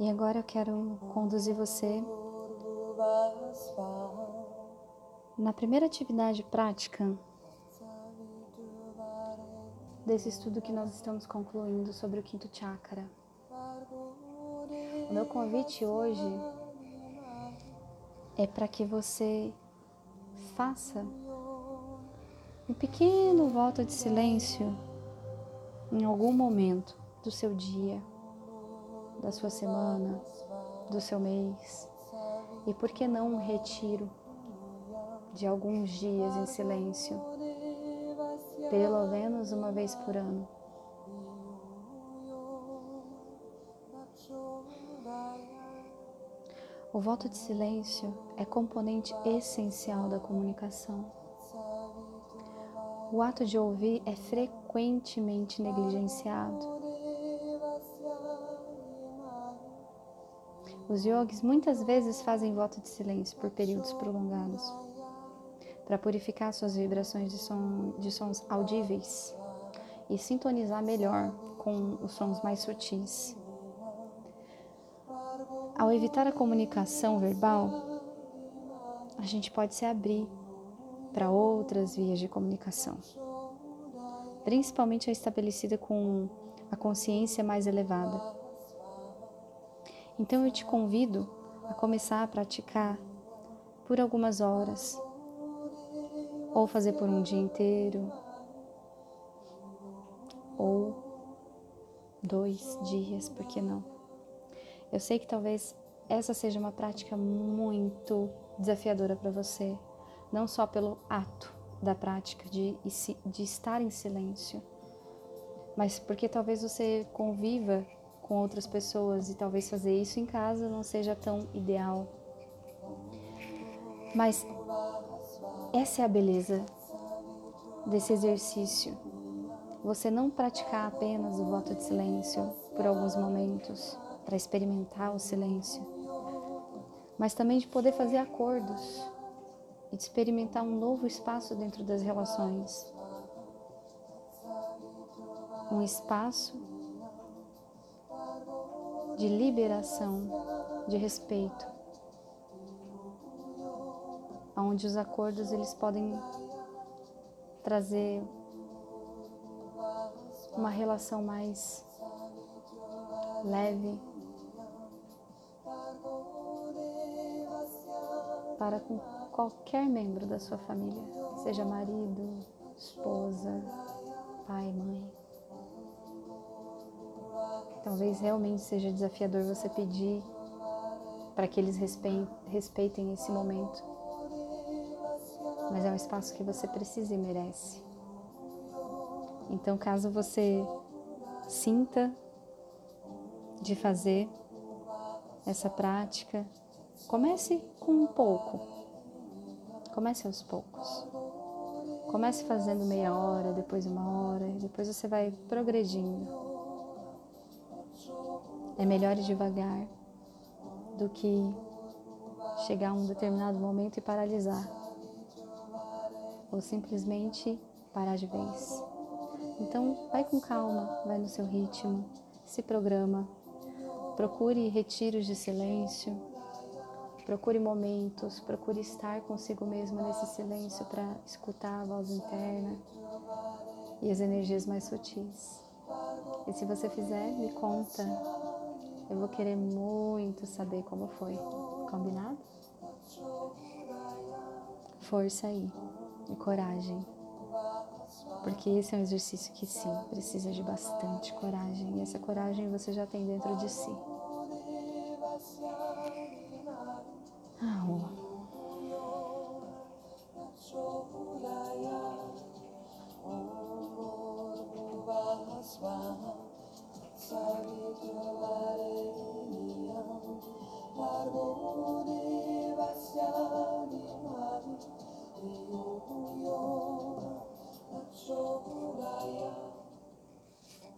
E agora eu quero conduzir você na primeira atividade prática desse estudo que nós estamos concluindo sobre o quinto chakra. O meu convite hoje é para que você faça um pequeno voto de silêncio em algum momento do seu dia, da sua semana, do seu mês. E por que não um retiro de alguns dias em silêncio, pelo menos uma vez por ano? O voto de silêncio é componente essencial da comunicação. O ato de ouvir é frequentemente negligenciado. Os yogis muitas vezes fazem voto de silêncio por períodos prolongados para purificar suas vibrações de, som, de sons audíveis e sintonizar melhor com os sons mais sutis. Ao evitar a comunicação verbal, a gente pode se abrir para outras vias de comunicação, principalmente a estabelecida com a consciência mais elevada. Então eu te convido a começar a praticar por algumas horas, ou fazer por um dia inteiro, ou dois dias, por que não? Eu sei que talvez essa seja uma prática muito desafiadora para você, não só pelo ato da prática de, de estar em silêncio, mas porque talvez você conviva com outras pessoas e talvez fazer isso em casa não seja tão ideal. Mas essa é a beleza desse exercício. Você não praticar apenas o voto de silêncio por alguns momentos, para experimentar o silêncio, mas também de poder fazer acordos e de experimentar um novo espaço dentro das relações. Um espaço de liberação, de respeito, onde os acordos eles podem trazer uma relação mais leve, para com qualquer membro da sua família, seja marido, esposa, pai, mãe. Talvez realmente seja desafiador você pedir para que eles respeitem esse momento, mas é um espaço que você precisa e merece. Então, caso você sinta de fazer essa prática, comece com um pouco. Comece aos poucos. Comece fazendo meia hora, depois uma hora, depois você vai progredindo. É melhor ir devagar do que chegar a um determinado momento e paralisar. Ou simplesmente parar de vez. Então, vai com calma, vai no seu ritmo, se programa, procure retiros de silêncio, Procure momentos, procure estar consigo mesmo nesse silêncio para escutar a voz interna e as energias mais sutis. E se você fizer, me conta. Eu vou querer muito saber como foi. Combinado? Força aí e coragem. Porque esse é um exercício que sim, precisa de bastante coragem. E essa coragem você já tem dentro de si. Aho. pardone